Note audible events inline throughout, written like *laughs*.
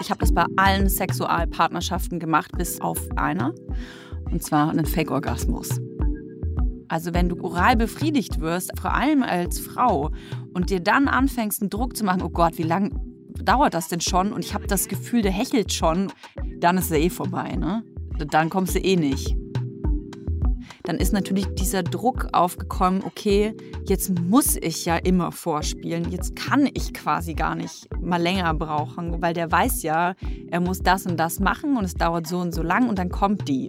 Ich habe das bei allen Sexualpartnerschaften gemacht, bis auf einer. Und zwar einen Fake-Orgasmus. Also wenn du oral befriedigt wirst, vor allem als Frau, und dir dann anfängst, einen Druck zu machen, oh Gott, wie lange dauert das denn schon? Und ich habe das Gefühl, der hechelt schon, dann ist er eh vorbei, ne? Dann kommst du eh nicht dann ist natürlich dieser Druck aufgekommen, okay, jetzt muss ich ja immer vorspielen, jetzt kann ich quasi gar nicht mal länger brauchen, weil der weiß ja, er muss das und das machen und es dauert so und so lang und dann kommt die.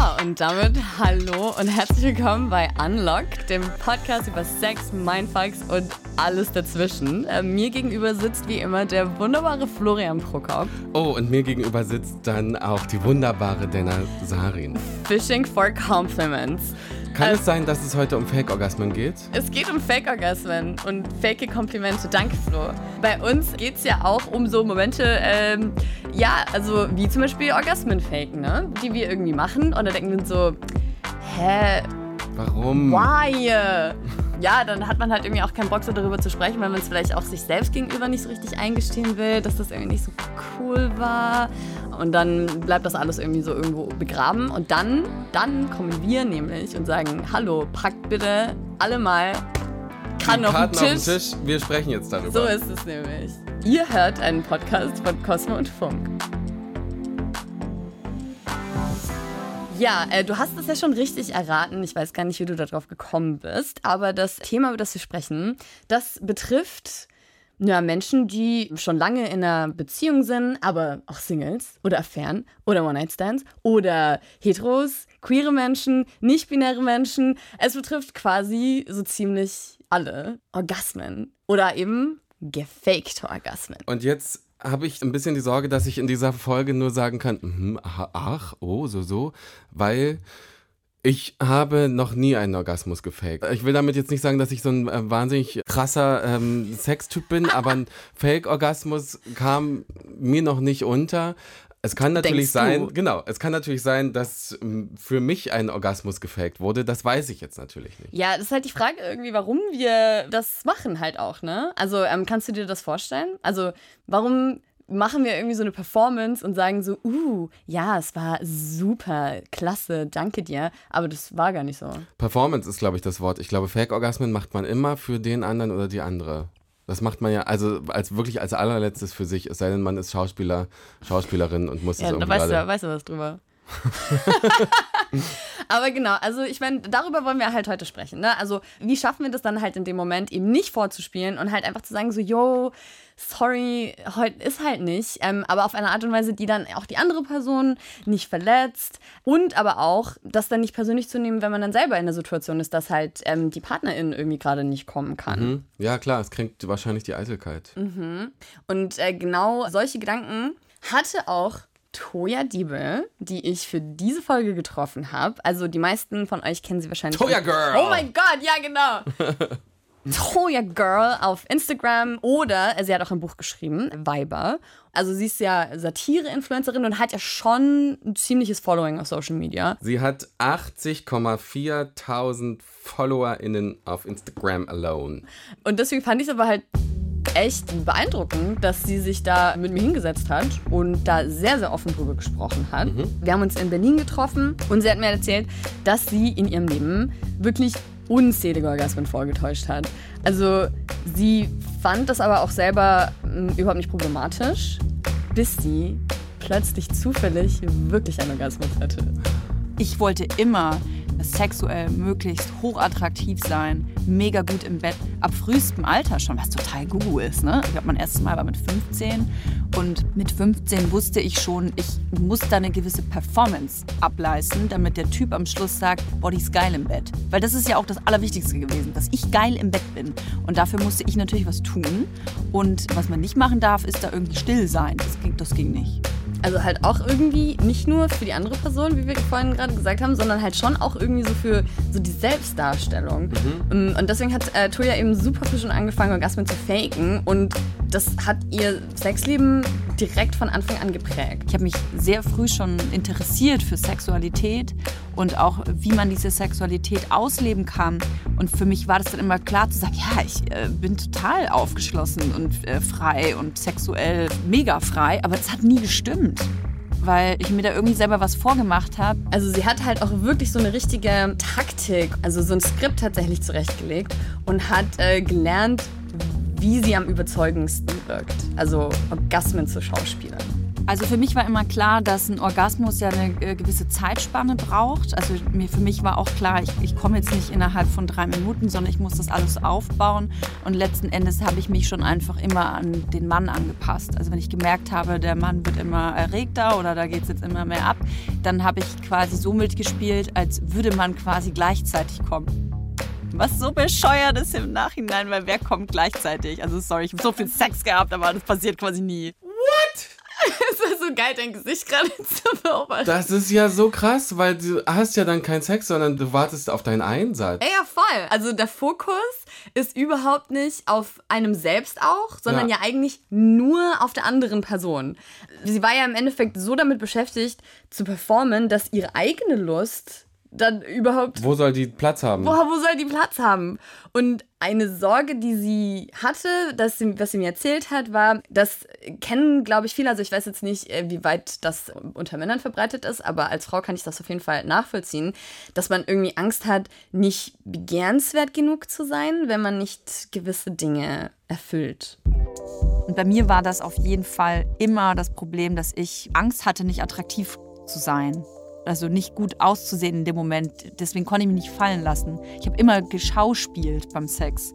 Und damit hallo und herzlich willkommen bei Unlock, dem Podcast über Sex, Mindfucks und alles dazwischen. Äh, mir gegenüber sitzt wie immer der wunderbare Florian Prokop. Oh, und mir gegenüber sitzt dann auch die wunderbare Dana Sarin. Fishing for Compliments. Kann also, es sein, dass es heute um Fake-Orgasmen geht? Es geht um Fake-Orgasmen und fake Komplimente. Danke, Flo. Bei uns geht es ja auch um so Momente, ähm, ja, also wie zum Beispiel Orgasmen-Faken, ne? Die wir irgendwie machen und da denken wir uns so, hä? Warum? Why? ja, dann hat man halt irgendwie auch keinen Bock, so darüber zu sprechen, weil man es vielleicht auch sich selbst gegenüber nicht so richtig eingestehen will, dass das irgendwie nicht so cool war. Und dann bleibt das alles irgendwie so irgendwo begraben. Und dann, dann kommen wir nämlich und sagen, hallo, packt bitte alle mal Kann auf den, Tisch. auf den Tisch. Wir sprechen jetzt darüber. So ist es nämlich. Ihr hört einen Podcast von Cosmo und Funk. Ja, äh, du hast es ja schon richtig erraten. Ich weiß gar nicht, wie du darauf gekommen bist. Aber das Thema, über das wir sprechen, das betrifft ja, Menschen, die schon lange in einer Beziehung sind, aber auch Singles oder Affären oder One-Night-Stands oder Heteros, queere Menschen, nicht-binäre Menschen. Es betrifft quasi so ziemlich alle Orgasmen oder eben gefakte Orgasmen. Und jetzt habe ich ein bisschen die Sorge, dass ich in dieser Folge nur sagen kann, mm, ach, oh, so, so, weil ich habe noch nie einen Orgasmus gefaked. Ich will damit jetzt nicht sagen, dass ich so ein äh, wahnsinnig krasser ähm, Sextyp bin, aber ein Fake-Orgasmus kam mir noch nicht unter. Es kann natürlich sein, genau, es kann natürlich sein, dass ähm, für mich ein Orgasmus gefaked wurde. Das weiß ich jetzt natürlich nicht. Ja, das ist halt die Frage irgendwie, warum wir das machen halt auch, ne? Also ähm, kannst du dir das vorstellen? Also warum machen wir irgendwie so eine Performance und sagen so, uh, ja, es war super, klasse, danke dir, aber das war gar nicht so. Performance ist, glaube ich, das Wort. Ich glaube, Fake-Orgasmen macht man immer für den anderen oder die andere. Das macht man ja, also als wirklich als allerletztes für sich, es sei denn, man ist Schauspieler, Schauspielerin und muss ja, es irgendwie da weißt du, weißt du was drüber. *laughs* *laughs* Aber genau, also ich meine, darüber wollen wir halt heute sprechen. Ne? Also, wie schaffen wir das dann halt in dem Moment eben nicht vorzuspielen und halt einfach zu sagen, so, yo, sorry, heute ist halt nicht. Ähm, aber auf eine Art und Weise, die dann auch die andere Person nicht verletzt. Und aber auch, das dann nicht persönlich zu nehmen, wenn man dann selber in der Situation ist, dass halt ähm, die Partnerin irgendwie gerade nicht kommen kann. Mhm. Ja, klar, es kränkt wahrscheinlich die Eitelkeit. Mhm. Und äh, genau solche Gedanken hatte auch Toya Diebe, die ich für diese Folge getroffen habe. Also die meisten von euch kennen sie wahrscheinlich. Toya Girl! Oh mein Gott, ja genau! *laughs* Toya Girl auf Instagram oder sie hat auch ein Buch geschrieben, Viber. Also sie ist ja Satire-Influencerin und hat ja schon ein ziemliches Following auf Social Media. Sie hat 80,4.000 FollowerInnen auf Instagram alone. Und deswegen fand ich es aber halt echt beeindruckend, dass sie sich da mit mir hingesetzt hat und da sehr, sehr offen drüber gesprochen hat. Mhm. Wir haben uns in Berlin getroffen und sie hat mir erzählt, dass sie in ihrem Leben wirklich unzählige Orgasmen vorgetäuscht hat. Also sie fand das aber auch selber mh, hm, überhaupt nicht problematisch, bis sie plötzlich zufällig wirklich einen Orgasmus hatte. Ich wollte immer sexuell möglichst hochattraktiv sein, mega gut im Bett, ab frühestem Alter schon, was total gugu ist. Ne? Ich glaube, mein erstes Mal war mit 15 und mit 15 wusste ich schon, ich muss da eine gewisse Performance ableisten, damit der Typ am Schluss sagt, boah, die ist geil im Bett. Weil das ist ja auch das Allerwichtigste gewesen, dass ich geil im Bett bin. Und dafür musste ich natürlich was tun. Und was man nicht machen darf, ist da irgendwie still sein. Das ging, das ging nicht. Also halt auch irgendwie nicht nur für die andere Person, wie wir vorhin gerade gesagt haben, sondern halt schon auch irgendwie so für so die Selbstdarstellung. Mhm. Ähm, und deswegen hat äh, Toya eben super früh schon angefangen, Orgasmen zu faken. Und das hat ihr Sexleben direkt von Anfang an geprägt. Ich habe mich sehr früh schon interessiert für Sexualität und auch wie man diese Sexualität ausleben kann. Und für mich war das dann immer klar zu sagen, ja, ich äh, bin total aufgeschlossen und äh, frei und sexuell mega frei, aber es hat nie gestimmt weil ich mir da irgendwie selber was vorgemacht habe. Also sie hat halt auch wirklich so eine richtige Taktik, also so ein Skript tatsächlich zurechtgelegt und hat äh, gelernt, wie sie am überzeugendsten wirkt. Also Orgasmen zu schauspielern. Also für mich war immer klar, dass ein Orgasmus ja eine äh, gewisse Zeitspanne braucht. Also mir, für mich war auch klar, ich, ich komme jetzt nicht innerhalb von drei Minuten, sondern ich muss das alles aufbauen. Und letzten Endes habe ich mich schon einfach immer an den Mann angepasst. Also wenn ich gemerkt habe, der Mann wird immer erregter oder da geht es jetzt immer mehr ab, dann habe ich quasi so mitgespielt, als würde man quasi gleichzeitig kommen. Was so bescheuert ist im Nachhinein, weil wer kommt gleichzeitig? Also sorry, ich habe so viel Sex gehabt, aber das passiert quasi nie. *laughs* Es war so geil, dein Gesicht gerade *laughs* zu beobachten. Das ist ja so krass, weil du hast ja dann keinen Sex, sondern du wartest auf deinen Einsatz. Ja, voll. Also der Fokus ist überhaupt nicht auf einem selbst auch, sondern ja. ja eigentlich nur auf der anderen Person. Sie war ja im Endeffekt so damit beschäftigt, zu performen, dass ihre eigene Lust dann überhaupt. Wo soll die Platz haben? Wo, wo soll die Platz haben? Und eine Sorge, die sie hatte, dass sie, was sie mir erzählt hat, war, das kennen, glaube ich, viele. Also ich weiß jetzt nicht, äh, wie weit das unter Männern verbreitet ist, aber als Frau kann ich das auf jeden Fall nachvollziehen, dass man irgendwie Angst hat, nicht begehrenswert genug zu sein, wenn man nicht gewisse Dinge erfüllt. Und bei mir war das auf jeden Fall immer das Problem, dass ich Angst hatte, nicht attraktiv zu sein also nicht gut auszusehen in dem Moment. Deswegen konnte ich mich nicht fallen lassen. Ich habe immer geschauspielt beim Sex.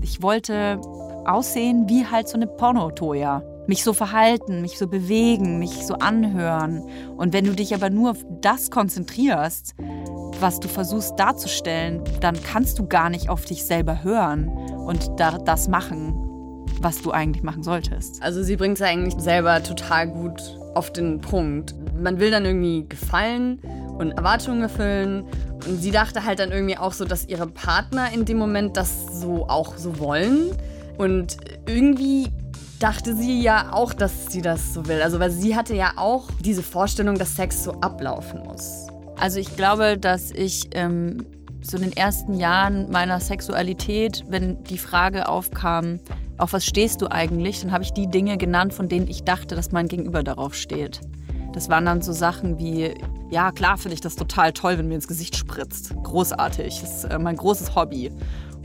Ich wollte aussehen wie halt so eine Pornotoja. Mich so verhalten, mich so bewegen, mich so anhören. Und wenn du dich aber nur auf das konzentrierst, was du versuchst darzustellen, dann kannst du gar nicht auf dich selber hören und da, das machen, was du eigentlich machen solltest. Also sie bringt es eigentlich selber total gut auf den Punkt. Man will dann irgendwie gefallen und Erwartungen erfüllen. Und sie dachte halt dann irgendwie auch so, dass ihre Partner in dem Moment das so auch so wollen. Und irgendwie dachte sie ja auch, dass sie das so will. Also weil sie hatte ja auch diese Vorstellung, dass Sex so ablaufen muss. Also ich glaube, dass ich ähm, so in den ersten Jahren meiner Sexualität, wenn die Frage aufkam, auf was stehst du eigentlich, dann habe ich die Dinge genannt, von denen ich dachte, dass mein Gegenüber darauf steht. Das waren dann so Sachen wie, ja klar finde ich das total toll, wenn mir ins Gesicht spritzt. Großartig, das ist äh, mein großes Hobby.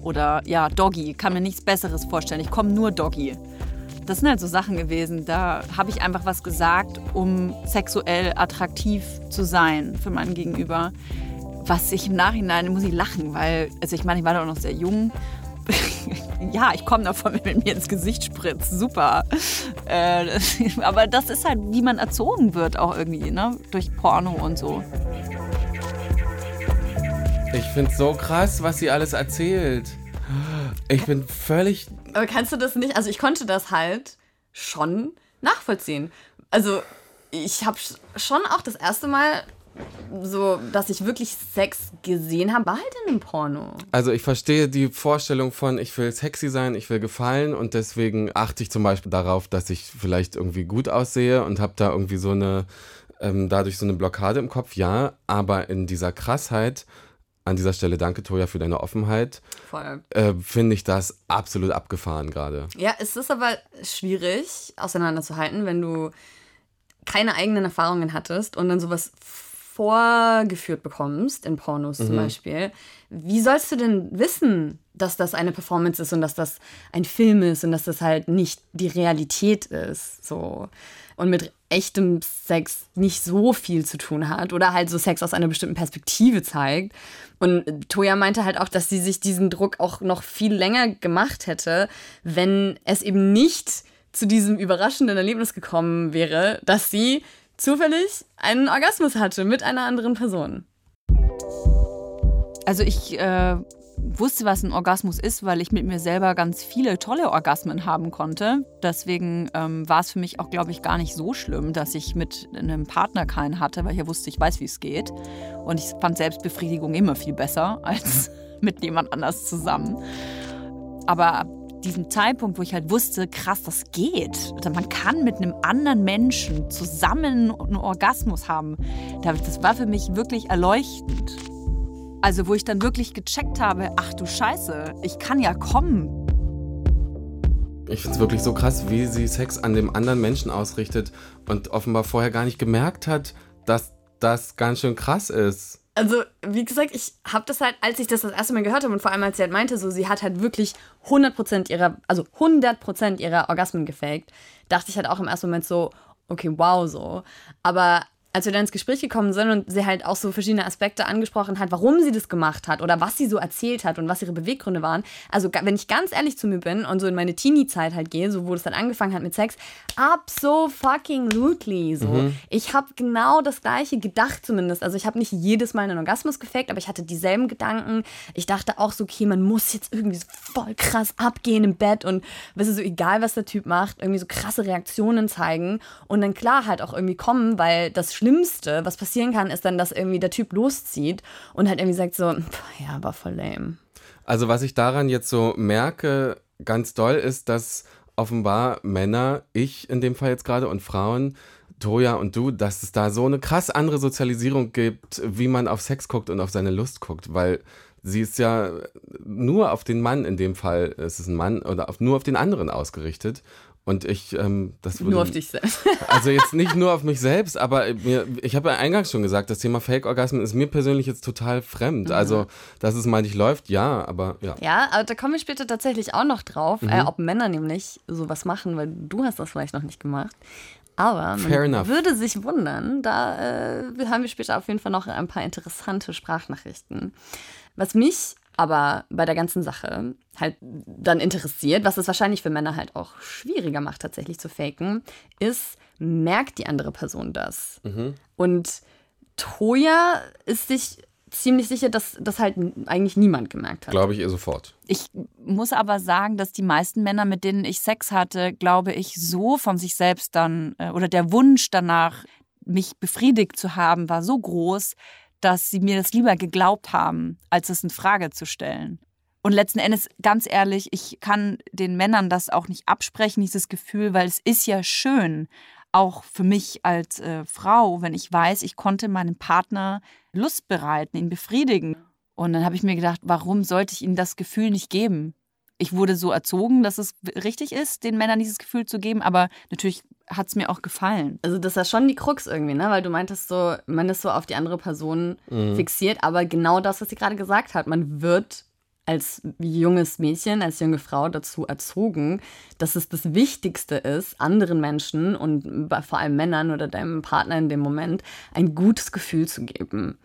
Oder ja, Doggy, kann mir nichts Besseres vorstellen, ich komme nur Doggy. Das sind halt so Sachen gewesen, da habe ich einfach was gesagt, um sexuell attraktiv zu sein für meinen Gegenüber. Was ich im Nachhinein, muss ich lachen, weil, also ich meine, ich war da auch noch sehr jung *laughs* ja, ich komme davon, wenn man mir ins Gesicht spritzt. Super. Äh, *laughs* aber das ist halt, wie man erzogen wird, auch irgendwie, ne? Durch Porno und so. Ich finde es so krass, was sie alles erzählt. Ich bin völlig. Aber kannst du das nicht? Also, ich konnte das halt schon nachvollziehen. Also, ich habe schon auch das erste Mal so, dass ich wirklich Sex gesehen habe, war halt in einem Porno. Also ich verstehe die Vorstellung von, ich will sexy sein, ich will gefallen und deswegen achte ich zum Beispiel darauf, dass ich vielleicht irgendwie gut aussehe und habe da irgendwie so eine, ähm, dadurch so eine Blockade im Kopf, ja, aber in dieser Krassheit, an dieser Stelle danke Toja für deine Offenheit, äh, finde ich das absolut abgefahren gerade. Ja, es ist aber schwierig auseinanderzuhalten, wenn du keine eigenen Erfahrungen hattest und dann sowas vorgeführt bekommst, in Pornos mhm. zum Beispiel, wie sollst du denn wissen, dass das eine Performance ist und dass das ein Film ist und dass das halt nicht die Realität ist? So. Und mit echtem Sex nicht so viel zu tun hat oder halt so Sex aus einer bestimmten Perspektive zeigt. Und Toya meinte halt auch, dass sie sich diesen Druck auch noch viel länger gemacht hätte, wenn es eben nicht zu diesem überraschenden Erlebnis gekommen wäre, dass sie zufällig einen Orgasmus hatte mit einer anderen Person. Also ich äh, wusste, was ein Orgasmus ist, weil ich mit mir selber ganz viele tolle Orgasmen haben konnte. Deswegen ähm, war es für mich auch, glaube ich, gar nicht so schlimm, dass ich mit einem Partner keinen hatte, weil ich ja wusste, ich weiß, wie es geht. Und ich fand Selbstbefriedigung immer viel besser *laughs* als mit jemand anders zusammen. Aber diesem Zeitpunkt, wo ich halt wusste, krass, das geht. Also man kann mit einem anderen Menschen zusammen einen Orgasmus haben. Das war für mich wirklich erleuchtend. Also wo ich dann wirklich gecheckt habe, ach du Scheiße, ich kann ja kommen. Ich finde es wirklich so krass, wie sie Sex an dem anderen Menschen ausrichtet und offenbar vorher gar nicht gemerkt hat, dass das ganz schön krass ist. Also, wie gesagt, ich habe das halt, als ich das das erste Mal gehört habe und vor allem als sie halt meinte, so sie hat halt wirklich 100% ihrer, also 100% ihrer Orgasmen gefaked, dachte ich halt auch im ersten Moment so, okay, wow, so. Aber als wir dann ins Gespräch gekommen sind und sie halt auch so verschiedene Aspekte angesprochen hat, warum sie das gemacht hat oder was sie so erzählt hat und was ihre Beweggründe waren. Also, wenn ich ganz ehrlich zu mir bin und so in meine Teenie-Zeit halt gehe, so wo das dann angefangen hat mit Sex, ab so fucking lutely. So. Mhm. Ich habe genau das Gleiche gedacht zumindest. Also, ich habe nicht jedes Mal einen Orgasmus gefaked, aber ich hatte dieselben Gedanken. Ich dachte auch so, okay, man muss jetzt irgendwie so voll krass abgehen im Bett und, weißt du, so egal, was der Typ macht, irgendwie so krasse Reaktionen zeigen und dann klar halt auch irgendwie kommen, weil das Schlimmste, was passieren kann, ist dann, dass irgendwie der Typ loszieht und halt irgendwie sagt so, ja, war voll lame. Also was ich daran jetzt so merke, ganz doll ist, dass offenbar Männer, ich in dem Fall jetzt gerade und Frauen, Toja und du, dass es da so eine krass andere Sozialisierung gibt, wie man auf Sex guckt und auf seine Lust guckt, weil sie ist ja nur auf den Mann in dem Fall, es ist ein Mann oder auf, nur auf den anderen ausgerichtet und ich, ähm, das würde, Nur auf dich selbst. *laughs* Also jetzt nicht nur auf mich selbst, aber mir, ich habe ja eingangs schon gesagt, das Thema Fake-Orgasmen ist mir persönlich jetzt total fremd. Mhm. Also, dass es mal nicht läuft, ja, aber ja. Ja, aber da kommen wir später tatsächlich auch noch drauf, mhm. äh, ob Männer nämlich sowas machen, weil du hast das vielleicht noch nicht gemacht. Aber man würde sich wundern, da äh, haben wir später auf jeden Fall noch ein paar interessante Sprachnachrichten. Was mich aber bei der ganzen Sache halt dann interessiert, was es wahrscheinlich für Männer halt auch schwieriger macht, tatsächlich zu faken, ist, merkt die andere Person das? Mhm. Und Toya ist sich ziemlich sicher, dass das halt eigentlich niemand gemerkt hat. Glaube ich ihr sofort. Ich muss aber sagen, dass die meisten Männer, mit denen ich Sex hatte, glaube ich, so von sich selbst dann äh, oder der Wunsch danach, mich befriedigt zu haben, war so groß, dass sie mir das lieber geglaubt haben, als es in Frage zu stellen. Und letzten Endes, ganz ehrlich, ich kann den Männern das auch nicht absprechen, dieses Gefühl, weil es ist ja schön, auch für mich als äh, Frau, wenn ich weiß, ich konnte meinem Partner Lust bereiten, ihn befriedigen. Und dann habe ich mir gedacht, warum sollte ich ihm das Gefühl nicht geben? Ich wurde so erzogen, dass es richtig ist, den Männern dieses Gefühl zu geben, aber natürlich hat es mir auch gefallen. Also das ist ja schon die Krux irgendwie, ne? Weil du meintest so, man ist so auf die andere Person mhm. fixiert, aber genau das, was sie gerade gesagt hat, man wird als junges Mädchen, als junge Frau dazu erzogen, dass es das Wichtigste ist, anderen Menschen und vor allem Männern oder deinem Partner in dem Moment ein gutes Gefühl zu geben.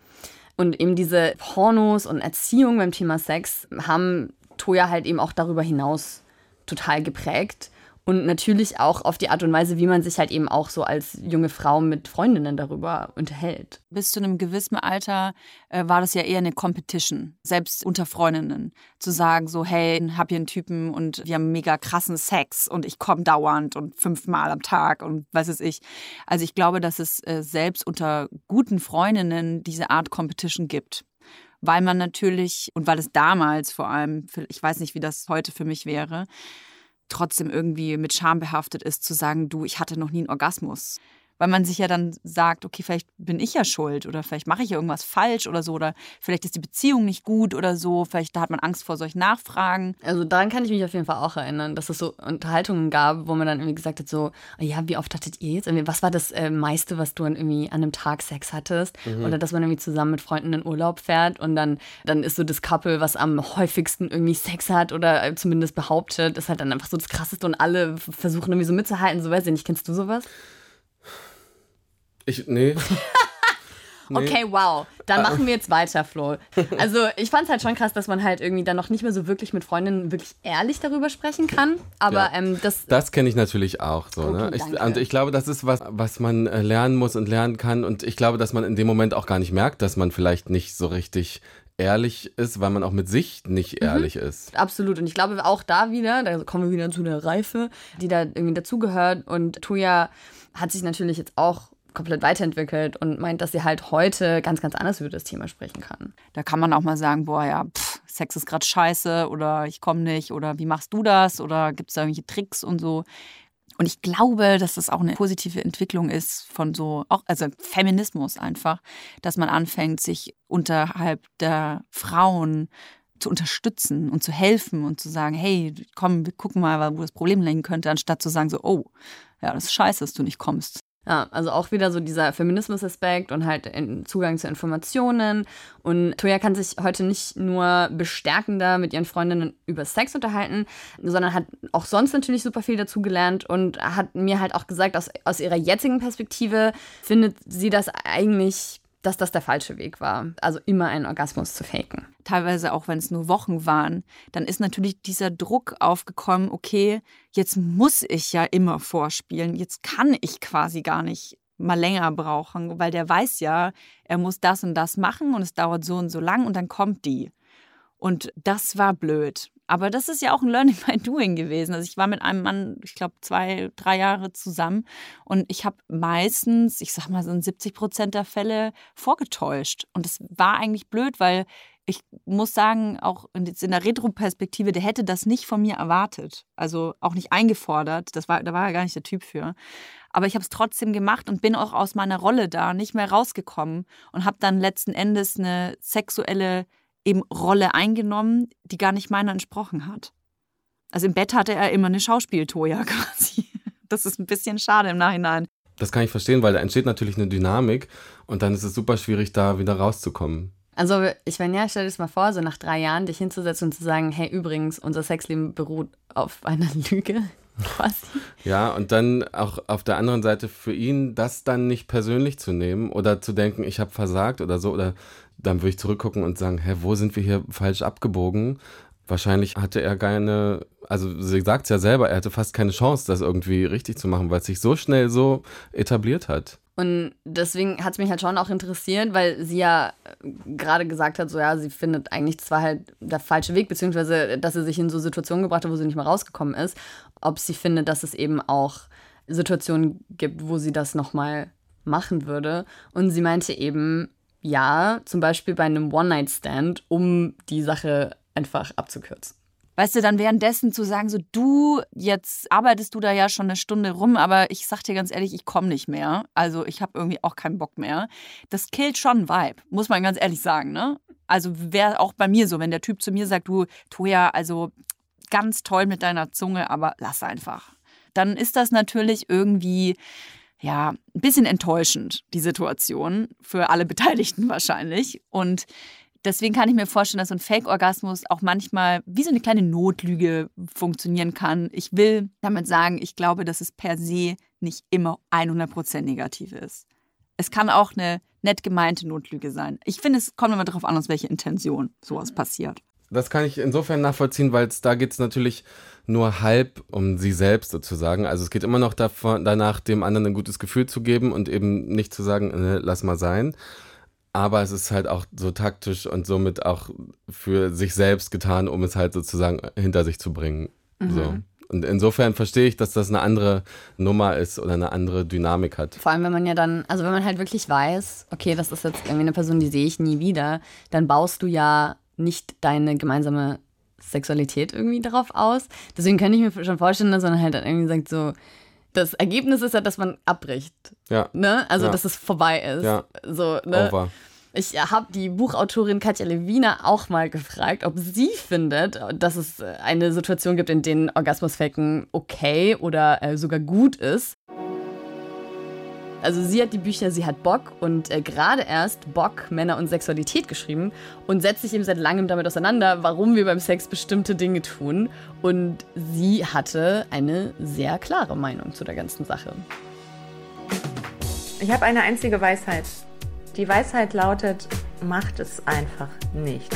Und eben diese Pornos und Erziehung beim Thema Sex haben Toya halt eben auch darüber hinaus total geprägt und natürlich auch auf die Art und Weise, wie man sich halt eben auch so als junge Frau mit Freundinnen darüber unterhält. Bis zu einem gewissen Alter äh, war das ja eher eine Competition, selbst unter Freundinnen. Zu sagen so, hey, hab hier einen Typen und wir haben mega krassen Sex und ich komme dauernd und fünfmal am Tag und was weiß ich. Also ich glaube, dass es äh, selbst unter guten Freundinnen diese Art Competition gibt weil man natürlich und weil es damals vor allem, ich weiß nicht, wie das heute für mich wäre, trotzdem irgendwie mit Scham behaftet ist, zu sagen, du, ich hatte noch nie einen Orgasmus weil man sich ja dann sagt, okay, vielleicht bin ich ja schuld oder vielleicht mache ich ja irgendwas falsch oder so oder vielleicht ist die Beziehung nicht gut oder so, vielleicht da hat man Angst vor solchen Nachfragen. Also daran kann ich mich auf jeden Fall auch erinnern, dass es so Unterhaltungen gab, wo man dann irgendwie gesagt hat, so, ja, wie oft hattet ihr jetzt? Was war das äh, meiste, was du dann irgendwie an einem Tag Sex hattest? Mhm. Oder dass man irgendwie zusammen mit Freunden in Urlaub fährt und dann, dann ist so das Couple, was am häufigsten irgendwie Sex hat oder äh, zumindest behauptet, ist halt dann einfach so das Krasseste und alle versuchen irgendwie so mitzuhalten, so weiß ich nicht, kennst du sowas? Ich, nee. *laughs* Nee. Okay, wow. Dann ah. machen wir jetzt weiter, Flo. Also ich fand es halt schon krass, dass man halt irgendwie dann noch nicht mehr so wirklich mit Freundinnen wirklich ehrlich darüber sprechen kann. Aber ja. ähm, das. Das kenne ich natürlich auch so. Ne? Okay, ne? ich, und ich glaube, das ist was, was man äh, lernen muss und lernen kann. Und ich glaube, dass man in dem Moment auch gar nicht merkt, dass man vielleicht nicht so richtig ehrlich ist, weil man auch mit sich nicht mhm. ehrlich ist. Absolut. Und ich glaube auch da wieder, da kommen wir wieder zu der Reife, die da irgendwie dazugehört. Und Tuya hat sich natürlich jetzt auch komplett weiterentwickelt und meint, dass sie halt heute ganz, ganz anders über das Thema sprechen kann. Da kann man auch mal sagen, boah, ja, pff, Sex ist gerade scheiße oder ich komme nicht oder wie machst du das oder gibt es da irgendwelche Tricks und so. Und ich glaube, dass das auch eine positive Entwicklung ist von so, auch, also Feminismus einfach, dass man anfängt, sich unterhalb der Frauen zu unterstützen und zu helfen und zu sagen, hey, komm, wir gucken mal, wo das Problem liegen könnte, anstatt zu sagen so, oh, ja, das ist scheiße, dass du nicht kommst. Ja, also auch wieder so dieser Feminismus-Aspekt und halt Zugang zu Informationen. Und Toya kann sich heute nicht nur bestärkender mit ihren Freundinnen über Sex unterhalten, sondern hat auch sonst natürlich super viel dazu gelernt und hat mir halt auch gesagt, aus, aus ihrer jetzigen Perspektive findet sie das eigentlich dass das der falsche Weg war. Also immer einen Orgasmus zu faken. Teilweise auch wenn es nur Wochen waren, dann ist natürlich dieser Druck aufgekommen, okay, jetzt muss ich ja immer vorspielen, jetzt kann ich quasi gar nicht mal länger brauchen, weil der weiß ja, er muss das und das machen und es dauert so und so lang und dann kommt die. Und das war blöd. Aber das ist ja auch ein Learning by Doing gewesen. Also ich war mit einem Mann, ich glaube, zwei, drei Jahre zusammen und ich habe meistens, ich sag mal so in 70 Prozent der Fälle vorgetäuscht. Und das war eigentlich blöd, weil ich muss sagen, auch in der Retro-Perspektive, der hätte das nicht von mir erwartet. Also auch nicht eingefordert. Das war, da war er gar nicht der Typ für. Aber ich habe es trotzdem gemacht und bin auch aus meiner Rolle da nicht mehr rausgekommen und habe dann letzten Endes eine sexuelle eben Rolle eingenommen, die gar nicht meiner entsprochen hat. Also im Bett hatte er immer eine Schauspieltoja *laughs* quasi. Das ist ein bisschen schade im Nachhinein. Das kann ich verstehen, weil da entsteht natürlich eine Dynamik und dann ist es super schwierig, da wieder rauszukommen. Also, ich meine, ja, stell dir das mal vor, so nach drei Jahren dich hinzusetzen und zu sagen, hey, übrigens, unser Sexleben beruht auf einer *laughs* Lüge. Quasi. Ja, und dann auch auf der anderen Seite für ihn das dann nicht persönlich zu nehmen oder zu denken, ich habe versagt oder so, oder dann würde ich zurückgucken und sagen, hä, wo sind wir hier falsch abgebogen? Wahrscheinlich hatte er keine, also sie sagt es ja selber, er hatte fast keine Chance, das irgendwie richtig zu machen, weil es sich so schnell so etabliert hat. Und deswegen hat es mich halt schon auch interessiert, weil sie ja äh, gerade gesagt hat, so ja, sie findet eigentlich zwar halt der falsche Weg, beziehungsweise dass sie sich in so Situationen gebracht hat, wo sie nicht mehr rausgekommen ist, ob sie findet, dass es eben auch Situationen gibt, wo sie das nochmal machen würde. Und sie meinte eben, ja, zum Beispiel bei einem One-Night-Stand, um die Sache einfach abzukürzen. Weißt du, dann währenddessen zu sagen, so du, jetzt arbeitest du da ja schon eine Stunde rum, aber ich sag dir ganz ehrlich, ich komme nicht mehr. Also ich habe irgendwie auch keinen Bock mehr. Das killt schon Vibe, muss man ganz ehrlich sagen, ne? Also wäre auch bei mir so, wenn der Typ zu mir sagt, du, Toja, also ganz toll mit deiner Zunge, aber lass einfach. Dann ist das natürlich irgendwie ja, ein bisschen enttäuschend, die Situation, für alle Beteiligten wahrscheinlich. Und deswegen kann ich mir vorstellen, dass so ein Fake-Orgasmus auch manchmal wie so eine kleine Notlüge funktionieren kann. Ich will damit sagen, ich glaube, dass es per se nicht immer 100% negativ ist. Es kann auch eine nett gemeinte Notlüge sein. Ich finde, es kommt immer darauf an, aus welcher Intention sowas passiert. Das kann ich insofern nachvollziehen, weil es da geht es natürlich nur halb um sie selbst sozusagen. Also es geht immer noch davon, danach, dem anderen ein gutes Gefühl zu geben und eben nicht zu sagen, ne, lass mal sein. Aber es ist halt auch so taktisch und somit auch für sich selbst getan, um es halt sozusagen hinter sich zu bringen. Mhm. So. Und insofern verstehe ich, dass das eine andere Nummer ist oder eine andere Dynamik hat. Vor allem, wenn man ja dann, also wenn man halt wirklich weiß, okay, das ist jetzt irgendwie eine Person, die sehe ich nie wieder, dann baust du ja nicht deine gemeinsame Sexualität irgendwie darauf aus. Deswegen kann ich mir schon vorstellen, dass man halt dann irgendwie sagt, so, das Ergebnis ist ja, dass man abbricht. Ja. Ne? Also, ja. dass es vorbei ist. Ja. So, ne? Over. Ich habe die Buchautorin Katja Lewina auch mal gefragt, ob sie findet, dass es eine Situation gibt, in denen Orgasmusfaken okay oder äh, sogar gut ist. Also sie hat die Bücher Sie hat Bock und äh, gerade erst Bock, Männer und Sexualität geschrieben und setzt sich eben seit langem damit auseinander, warum wir beim Sex bestimmte Dinge tun. Und sie hatte eine sehr klare Meinung zu der ganzen Sache. Ich habe eine einzige Weisheit. Die Weisheit lautet, macht es einfach nicht.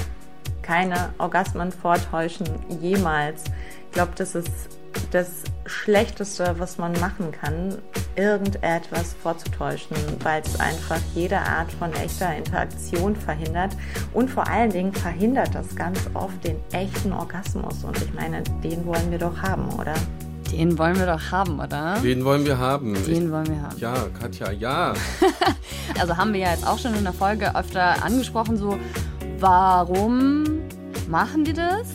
Keine Orgasmen vortäuschen, jemals. Ich glaube, das ist das Schlechteste, was man machen kann, irgendetwas vorzutäuschen, weil es einfach jede Art von echter Interaktion verhindert und vor allen Dingen verhindert das ganz oft den echten Orgasmus. Und ich meine, den wollen wir doch haben, oder? Den wollen wir doch haben, oder? Den wollen wir haben. Den ich, wollen wir haben. Ja, Katja, ja. *laughs* also haben wir ja jetzt auch schon in der Folge öfter angesprochen, so, warum machen die das?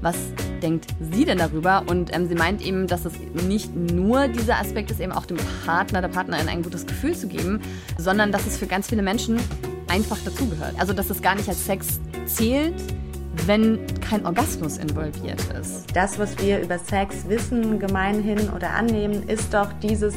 Was denkt sie denn darüber? Und ähm, sie meint eben, dass es nicht nur dieser Aspekt ist, eben auch dem Partner, der Partnerin ein gutes Gefühl zu geben, sondern dass es für ganz viele Menschen einfach dazugehört. Also dass es gar nicht als Sex zählt, wenn kein Orgasmus involviert ist. Das, was wir über Sex wissen, gemeinhin oder annehmen, ist doch dieses,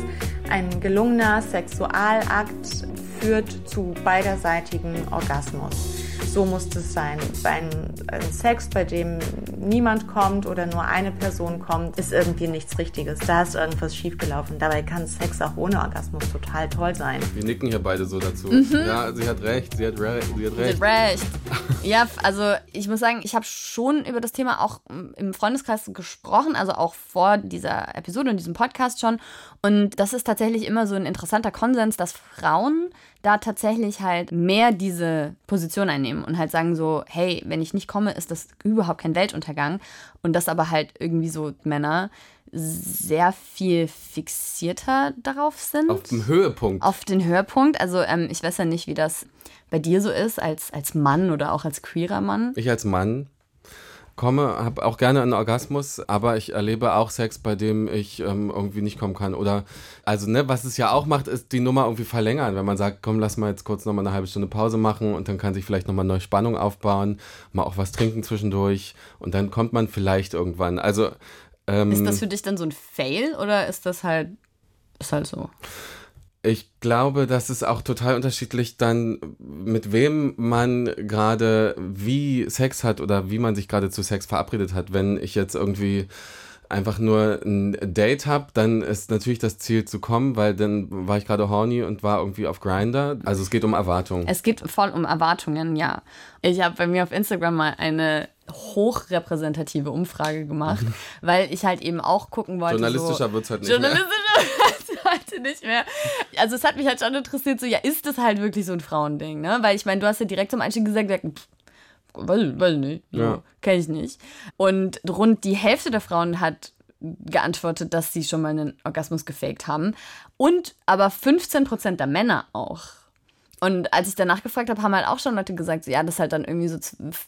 ein gelungener Sexualakt führt zu beiderseitigem Orgasmus so muss es sein. Ein, ein Sex, bei dem niemand kommt oder nur eine Person kommt, ist irgendwie nichts Richtiges. Da ist irgendwas schiefgelaufen. Dabei kann Sex auch ohne Orgasmus total toll sein. Wir nicken hier beide so dazu. Mhm. Ja, sie hat recht, sie hat, re sie hat recht. Sie hat recht. *laughs* ja, also ich muss sagen, ich habe schon über das Thema auch im Freundeskreis gesprochen, also auch vor dieser Episode und diesem Podcast schon. Und das ist tatsächlich immer so ein interessanter Konsens, dass Frauen da tatsächlich halt mehr diese Position einnehmen und halt sagen so, hey, wenn ich nicht komme, ist das überhaupt kein Weltuntergang. Und das aber halt irgendwie so Männer sehr viel fixierter darauf sind. Auf dem Höhepunkt. Auf den Höhepunkt. Also ähm, ich weiß ja nicht, wie das bei dir so ist, als, als Mann oder auch als queerer Mann. Ich als Mann komme, habe auch gerne einen Orgasmus, aber ich erlebe auch Sex, bei dem ich ähm, irgendwie nicht kommen kann. Oder, also, ne, was es ja auch macht, ist die Nummer irgendwie verlängern. Wenn man sagt, komm, lass mal jetzt kurz nochmal eine halbe Stunde Pause machen und dann kann sich vielleicht nochmal neue Spannung aufbauen, mal auch was trinken zwischendurch und dann kommt man vielleicht irgendwann. Also, ähm, ist das für dich dann so ein Fail oder ist das halt, ist halt so? Ich glaube, das ist auch total unterschiedlich dann, mit wem man gerade wie Sex hat oder wie man sich gerade zu Sex verabredet hat. Wenn ich jetzt irgendwie einfach nur ein Date habe, dann ist natürlich das Ziel zu kommen, weil dann war ich gerade horny und war irgendwie auf Grinder. Also es geht um Erwartungen. Es geht voll um Erwartungen, ja. Ich habe bei mir auf Instagram mal eine hochrepräsentative Umfrage gemacht, *laughs* weil ich halt eben auch gucken wollte. Journalistischer so, wird es halt nicht Journalistischer mehr heute nicht mehr. Also es hat mich halt schon interessiert, so, ja, ist das halt wirklich so ein Frauending, ne? Weil ich meine, du hast ja direkt zum Einstieg gesagt, pff, weiß, weiß nicht, so, ja. kenne ich nicht. Und rund die Hälfte der Frauen hat geantwortet, dass sie schon mal einen Orgasmus gefaked haben. Und aber 15% der Männer auch. Und als ich danach gefragt habe, haben halt auch schon Leute gesagt, so, ja, das ist halt dann irgendwie so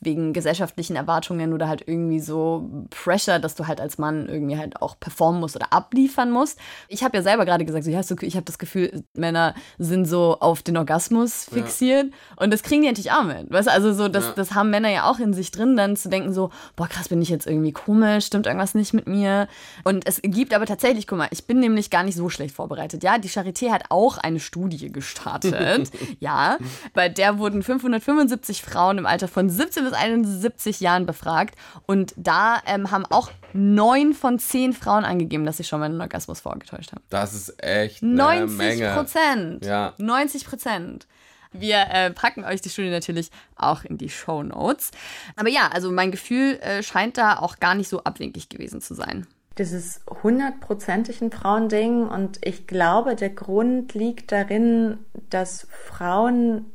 wegen gesellschaftlichen Erwartungen oder halt irgendwie so Pressure, dass du halt als Mann irgendwie halt auch performen musst oder abliefern musst. Ich habe ja selber gerade gesagt, so, ja, so, ich habe das Gefühl, Männer sind so auf den Orgasmus fixiert ja. und das kriegen die natürlich auch mit. Weißt also so, das, ja. das haben Männer ja auch in sich drin, dann zu denken so, boah, krass, bin ich jetzt irgendwie komisch, stimmt irgendwas nicht mit mir. Und es gibt aber tatsächlich, guck mal, ich bin nämlich gar nicht so schlecht vorbereitet. Ja, die Charité hat auch eine Studie gestartet. *laughs* Ja, bei der wurden 575 Frauen im Alter von 17 bis 71 Jahren befragt. Und da ähm, haben auch neun von zehn Frauen angegeben, dass sie schon mal einen Orgasmus vorgetäuscht haben. Das ist echt eine 90 Menge. Prozent. Ja. 90 Prozent. Wir äh, packen euch die Studie natürlich auch in die Show Notes. Aber ja, also mein Gefühl äh, scheint da auch gar nicht so abwegig gewesen zu sein. Ist hundertprozentig ein Frauending. Und ich glaube, der Grund liegt darin, dass Frauen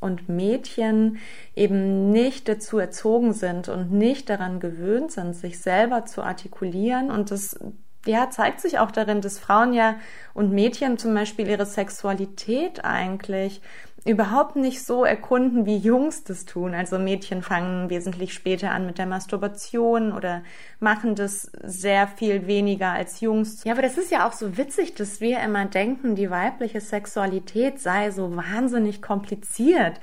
und Mädchen eben nicht dazu erzogen sind und nicht daran gewöhnt sind, sich selber zu artikulieren. Und das ja, zeigt sich auch darin, dass Frauen ja und Mädchen zum Beispiel ihre Sexualität eigentlich überhaupt nicht so erkunden, wie Jungs das tun. Also Mädchen fangen wesentlich später an mit der Masturbation oder machen das sehr viel weniger als Jungs. Ja, aber das ist ja auch so witzig, dass wir immer denken, die weibliche Sexualität sei so wahnsinnig kompliziert.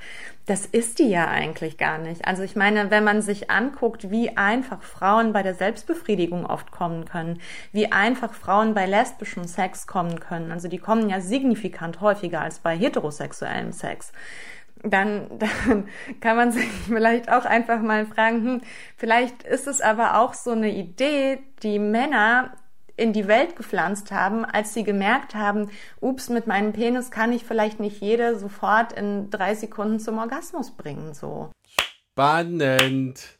Das ist die ja eigentlich gar nicht. Also ich meine, wenn man sich anguckt, wie einfach Frauen bei der Selbstbefriedigung oft kommen können, wie einfach Frauen bei lesbischem Sex kommen können, also die kommen ja signifikant häufiger als bei heterosexuellem Sex dann, *laughs* dann kann man sich vielleicht auch einfach mal fragen, hm, vielleicht ist es aber auch so eine Idee, die Männer in die Welt gepflanzt haben, als sie gemerkt haben, ups, mit meinem Penis kann ich vielleicht nicht jede sofort in drei Sekunden zum Orgasmus bringen, so. Spannend.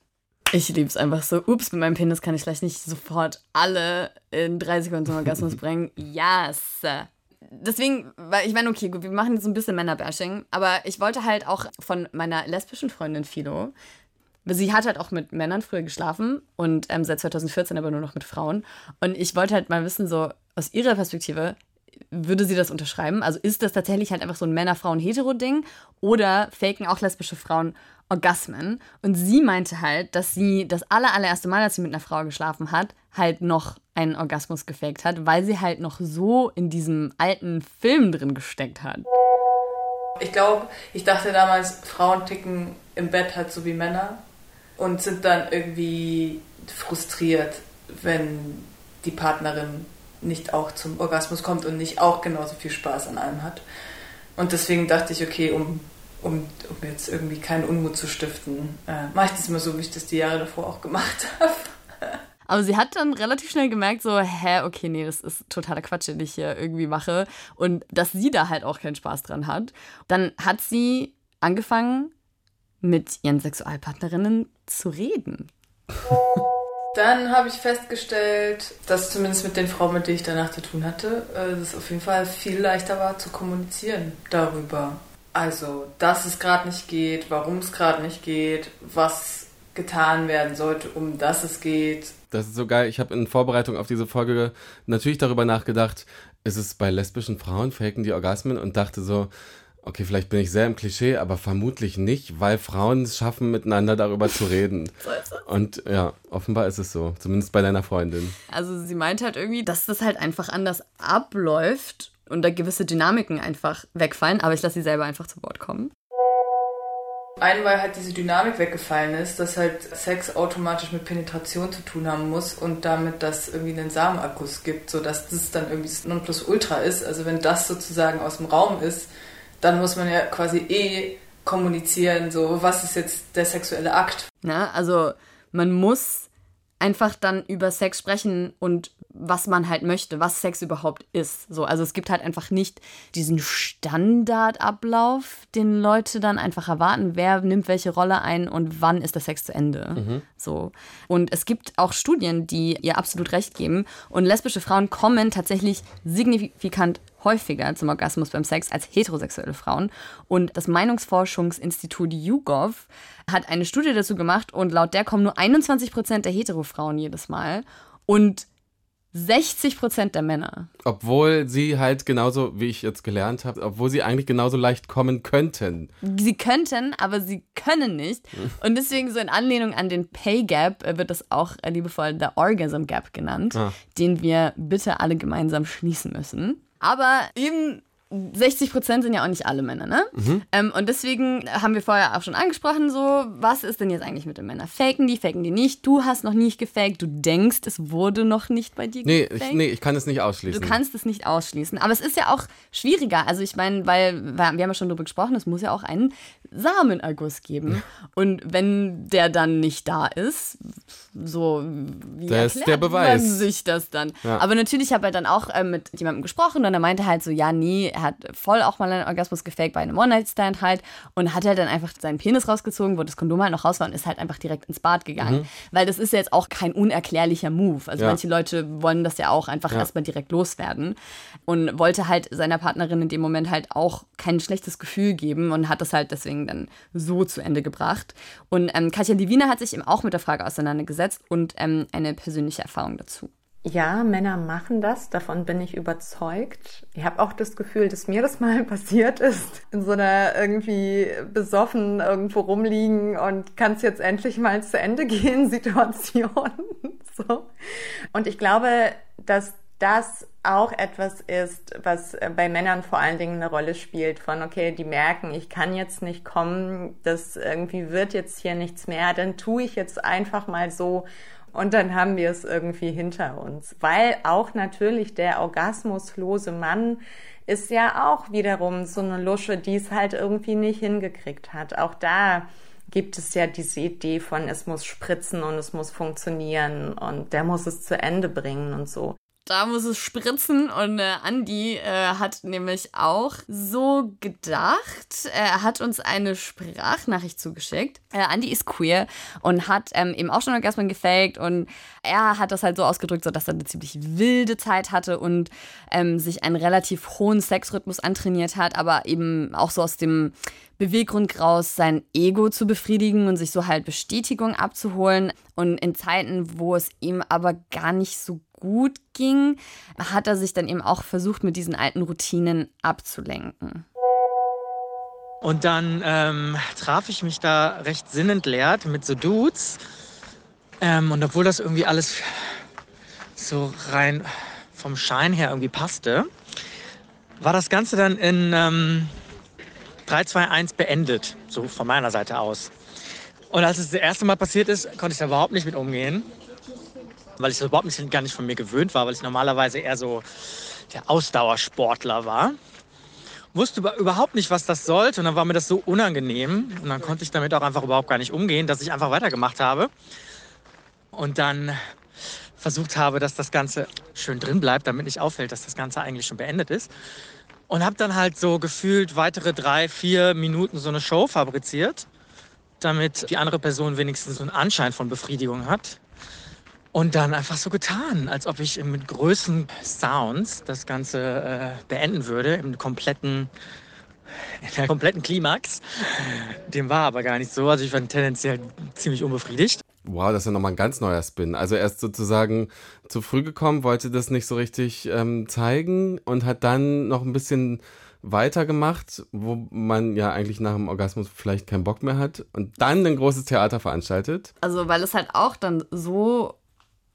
Ich liebe es einfach so. Ups, mit meinem Penis kann ich vielleicht nicht sofort alle in drei Sekunden zum Orgasmus *laughs* bringen. Yes. Deswegen, weil ich meine, okay, gut, wir machen jetzt ein bisschen Männerbashing, aber ich wollte halt auch von meiner lesbischen Freundin Philo, sie hat halt auch mit Männern früher geschlafen und ähm, seit 2014 aber nur noch mit Frauen. Und ich wollte halt mal wissen, so aus ihrer Perspektive, würde sie das unterschreiben? Also ist das tatsächlich halt einfach so ein Männer-Frauen-Hetero-Ding oder faken auch lesbische Frauen Orgasmen. Und sie meinte halt, dass sie das aller, allererste Mal, als sie mit einer Frau geschlafen hat, halt noch einen Orgasmus gefaked hat, weil sie halt noch so in diesem alten Film drin gesteckt hat. Ich glaube, ich dachte damals, Frauen ticken im Bett halt so wie Männer und sind dann irgendwie frustriert, wenn die Partnerin nicht auch zum Orgasmus kommt und nicht auch genauso viel Spaß an allem hat. Und deswegen dachte ich, okay, um, um, um jetzt irgendwie keinen Unmut zu stiften, äh, mache ich das immer so, wie ich das die Jahre davor auch gemacht *laughs* habe. Aber sie hat dann relativ schnell gemerkt, so, hä, okay, nee, das ist totaler Quatsch, den ich hier irgendwie mache. Und dass sie da halt auch keinen Spaß dran hat. Dann hat sie angefangen, mit ihren Sexualpartnerinnen zu reden. Dann habe ich festgestellt, dass zumindest mit den Frauen, mit denen ich danach zu tun hatte, äh, es auf jeden Fall viel leichter war zu kommunizieren darüber. Also, dass es gerade nicht geht, warum es gerade nicht geht, was getan werden sollte, um dass es geht. Das ist so geil. Ich habe in Vorbereitung auf diese Folge natürlich darüber nachgedacht, ist es bei lesbischen Frauen, faken die Orgasmen und dachte so, okay, vielleicht bin ich sehr im Klischee, aber vermutlich nicht, weil Frauen es schaffen, miteinander darüber zu reden. *laughs* so ist es. Und ja, offenbar ist es so, zumindest bei deiner Freundin. Also sie meint halt irgendwie, dass das halt einfach anders abläuft und da gewisse Dynamiken einfach wegfallen, aber ich lasse sie selber einfach zu Wort kommen. Einen, weil halt diese Dynamik weggefallen ist, dass halt Sex automatisch mit Penetration zu tun haben muss und damit, dass irgendwie einen Samenakkus gibt, sodass das dann irgendwie das Nonplusultra ist. Also wenn das sozusagen aus dem Raum ist, dann muss man ja quasi eh kommunizieren, so was ist jetzt der sexuelle Akt. Ja, also man muss einfach dann über Sex sprechen und was man halt möchte, was Sex überhaupt ist. So, also es gibt halt einfach nicht diesen Standardablauf, den Leute dann einfach erwarten, wer nimmt welche Rolle ein und wann ist der Sex zu Ende. Mhm. So. Und es gibt auch Studien, die ihr absolut recht geben und lesbische Frauen kommen tatsächlich signifikant häufiger zum Orgasmus beim Sex als heterosexuelle Frauen. Und das Meinungsforschungsinstitut YouGov hat eine Studie dazu gemacht und laut der kommen nur 21 Prozent der Heterofrauen jedes Mal und 60 Prozent der Männer. Obwohl sie halt genauso, wie ich jetzt gelernt habe, obwohl sie eigentlich genauso leicht kommen könnten. Sie könnten, aber sie können nicht. Und deswegen so in Anlehnung an den Pay Gap äh, wird das auch äh, liebevoll der Orgasm Gap genannt, ah. den wir bitte alle gemeinsam schließen müssen. Aber eben 60 Prozent sind ja auch nicht alle Männer, ne? Mhm. Ähm, und deswegen haben wir vorher auch schon angesprochen, so, was ist denn jetzt eigentlich mit den Männern? Faken die, faken die nicht? Du hast noch nicht gefaked, du denkst, es wurde noch nicht bei dir nee, gefaked. Ich, nee, ich kann es nicht ausschließen. Du kannst es nicht ausschließen. Aber es ist ja auch schwieriger. Also ich meine, weil, wir haben ja schon darüber gesprochen, es muss ja auch einen Samenerguss geben. Und wenn der dann nicht da ist, so, wie das ist der Beweis. man sich das dann? Ja. Aber natürlich habe ich dann auch äh, mit jemandem gesprochen und er meinte halt so, ja, nee, er hat voll auch mal einen Orgasmus gefaked bei einem One-Night-Stand halt und hat halt dann einfach seinen Penis rausgezogen, wo das Kondom halt noch raus war und ist halt einfach direkt ins Bad gegangen. Mhm. Weil das ist ja jetzt auch kein unerklärlicher Move. Also ja. manche Leute wollen das ja auch einfach ja. erstmal direkt loswerden und wollte halt seiner Partnerin in dem Moment halt auch kein schlechtes Gefühl geben und hat das halt deswegen dann so zu Ende gebracht. Und ähm, Katja Levine hat sich eben auch mit der Frage auseinandergesetzt und ähm, eine persönliche Erfahrung dazu. Ja, Männer machen das, davon bin ich überzeugt. Ich habe auch das Gefühl, dass mir das *laughs* mal passiert ist, in so einer irgendwie besoffen irgendwo rumliegen und kann es jetzt endlich mal zu Ende *laughs* gehen Situation. so. Und ich glaube, dass das auch etwas ist, was bei Männern vor allen Dingen eine Rolle spielt, von okay, die merken, ich kann jetzt nicht kommen, das irgendwie wird jetzt hier nichts mehr, dann tue ich jetzt einfach mal so und dann haben wir es irgendwie hinter uns. Weil auch natürlich der orgasmuslose Mann ist ja auch wiederum so eine Lusche, die es halt irgendwie nicht hingekriegt hat. Auch da gibt es ja diese Idee von, es muss spritzen und es muss funktionieren und der muss es zu Ende bringen und so da muss es spritzen. Und äh, Andy äh, hat nämlich auch so gedacht. Er hat uns eine Sprachnachricht zugeschickt. Äh, Andy ist queer und hat ähm, eben auch schon Orgasmen gefaked. Und er hat das halt so ausgedrückt, dass er eine ziemlich wilde Zeit hatte und ähm, sich einen relativ hohen Sexrhythmus antrainiert hat, aber eben auch so aus dem Beweggrund raus, sein Ego zu befriedigen und sich so halt Bestätigung abzuholen. Und in Zeiten, wo es ihm aber gar nicht so gut ging, hat er sich dann eben auch versucht, mit diesen alten Routinen abzulenken. Und dann ähm, traf ich mich da recht sinnentleert mit so Dudes. Ähm, und obwohl das irgendwie alles so rein vom Schein her irgendwie passte, war das Ganze dann in ähm, 3, 2, 1 beendet, so von meiner Seite aus. Und als es das erste Mal passiert ist, konnte ich da überhaupt nicht mit umgehen, weil ich das überhaupt nicht, gar nicht von mir gewöhnt war, weil ich normalerweise eher so der Ausdauersportler war. Wusste überhaupt nicht, was das sollte und dann war mir das so unangenehm und dann konnte ich damit auch einfach überhaupt gar nicht umgehen, dass ich einfach weitergemacht habe und dann versucht habe, dass das Ganze schön drin bleibt, damit nicht auffällt, dass das Ganze eigentlich schon beendet ist. Und habe dann halt so gefühlt weitere drei, vier Minuten so eine Show fabriziert, damit die andere Person wenigstens so einen Anschein von Befriedigung hat. Und dann einfach so getan, als ob ich mit größten Sounds das Ganze äh, beenden würde, im kompletten, in der kompletten Klimax. Dem war aber gar nicht so. Also ich war tendenziell ziemlich unbefriedigt. Wow, das ist ja nochmal ein ganz neuer Spin. Also er ist sozusagen zu früh gekommen, wollte das nicht so richtig ähm, zeigen und hat dann noch ein bisschen weitergemacht, wo man ja eigentlich nach dem Orgasmus vielleicht keinen Bock mehr hat und dann ein großes Theater veranstaltet. Also weil es halt auch dann so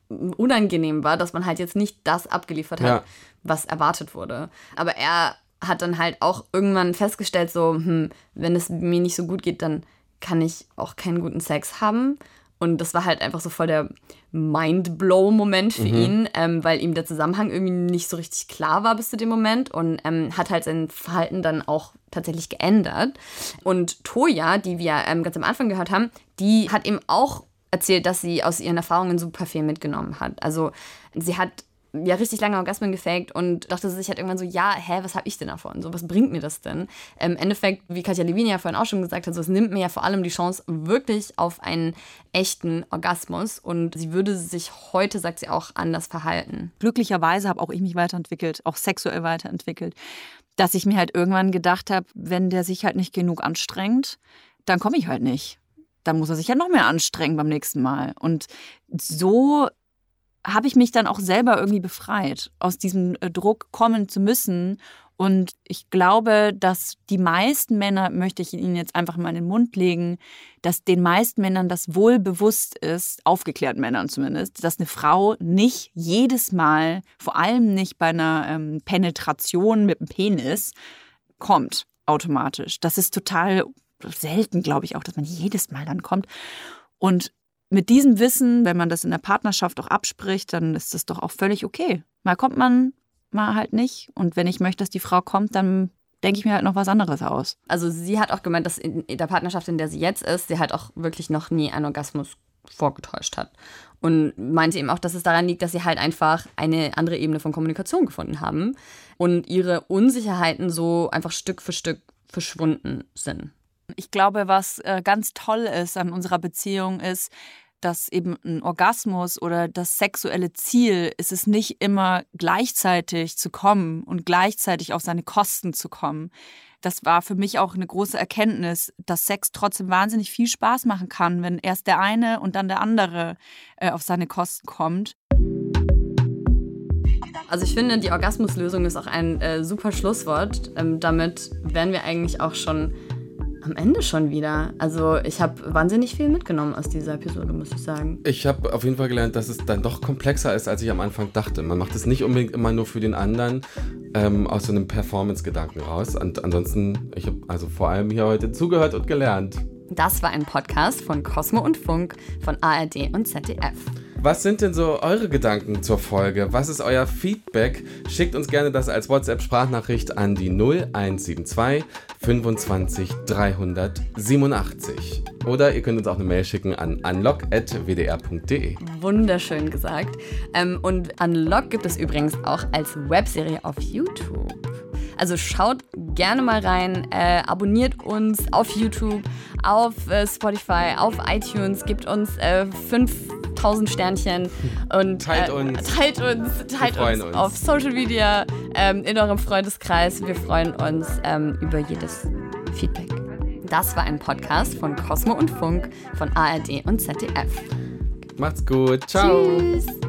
unangenehm war, dass man halt jetzt nicht das abgeliefert hat, ja. was erwartet wurde. Aber er hat dann halt auch irgendwann festgestellt, so, hm, wenn es mir nicht so gut geht, dann kann ich auch keinen guten Sex haben. Und das war halt einfach so voll der Mind-Blow-Moment für mhm. ihn, ähm, weil ihm der Zusammenhang irgendwie nicht so richtig klar war bis zu dem Moment und ähm, hat halt sein Verhalten dann auch tatsächlich geändert. Und Toya, die wir ähm, ganz am Anfang gehört haben, die hat eben auch erzählt, dass sie aus ihren Erfahrungen super viel mitgenommen hat. Also sie hat ja richtig lange Orgasmen gefaked und dachte sich halt irgendwann so, ja, hä, was habe ich denn davon? So, was bringt mir das denn? Im Endeffekt, wie Katja Levine ja vorhin auch schon gesagt hat, so, es nimmt mir ja vor allem die Chance wirklich auf einen echten Orgasmus und sie würde sich heute, sagt sie auch, anders verhalten. Glücklicherweise habe auch ich mich weiterentwickelt, auch sexuell weiterentwickelt, dass ich mir halt irgendwann gedacht habe, wenn der sich halt nicht genug anstrengt, dann komme ich halt nicht. Dann muss er sich ja noch mehr anstrengen beim nächsten Mal. Und so habe ich mich dann auch selber irgendwie befreit, aus diesem äh, Druck kommen zu müssen. Und ich glaube, dass die meisten Männer, möchte ich Ihnen jetzt einfach mal in den Mund legen, dass den meisten Männern das wohl bewusst ist, aufgeklärten Männern zumindest, dass eine Frau nicht jedes Mal, vor allem nicht bei einer ähm, Penetration mit dem Penis, kommt automatisch. Das ist total selten, glaube ich auch, dass man jedes Mal dann kommt. Und mit diesem Wissen, wenn man das in der Partnerschaft auch abspricht, dann ist das doch auch völlig okay. Mal kommt man, mal halt nicht. Und wenn ich möchte, dass die Frau kommt, dann denke ich mir halt noch was anderes aus. Also sie hat auch gemeint, dass in der Partnerschaft, in der sie jetzt ist, sie halt auch wirklich noch nie einen Orgasmus vorgetäuscht hat. Und meinte eben auch, dass es daran liegt, dass sie halt einfach eine andere Ebene von Kommunikation gefunden haben und ihre Unsicherheiten so einfach Stück für Stück verschwunden sind. Ich glaube, was äh, ganz toll ist an unserer Beziehung ist, dass eben ein Orgasmus oder das sexuelle Ziel ist es nicht immer gleichzeitig zu kommen und gleichzeitig auf seine Kosten zu kommen. Das war für mich auch eine große Erkenntnis, dass Sex trotzdem wahnsinnig viel Spaß machen kann, wenn erst der eine und dann der andere äh, auf seine Kosten kommt. Also ich finde, die Orgasmuslösung ist auch ein äh, super Schlusswort. Ähm, damit wären wir eigentlich auch schon am Ende schon wieder. Also ich habe wahnsinnig viel mitgenommen aus dieser Episode, muss ich sagen. Ich habe auf jeden Fall gelernt, dass es dann doch komplexer ist, als ich am Anfang dachte. Man macht es nicht unbedingt immer nur für den anderen ähm, aus so einem Performance-Gedanken raus. Und ansonsten, ich habe also vor allem hier heute zugehört und gelernt. Das war ein Podcast von Cosmo und Funk von ARD und ZDF. Was sind denn so eure Gedanken zur Folge? Was ist euer Feedback? Schickt uns gerne das als WhatsApp-Sprachnachricht an die 0172 25 387. Oder ihr könnt uns auch eine Mail schicken an unlock.wdr.de. Wunderschön gesagt. Ähm, und Unlock gibt es übrigens auch als Webserie auf YouTube. Also schaut gerne mal rein, äh, abonniert uns auf YouTube, auf äh, Spotify, auf iTunes, gibt uns äh, 5000 Sternchen und teilt äh, uns, teilt uns, teilt uns, uns, auf Social Media, ähm, in eurem Freundeskreis. Wir freuen uns ähm, über jedes Feedback. Das war ein Podcast von Cosmo und Funk von ARD und ZDF. Macht's gut. Ciao. Tschüss.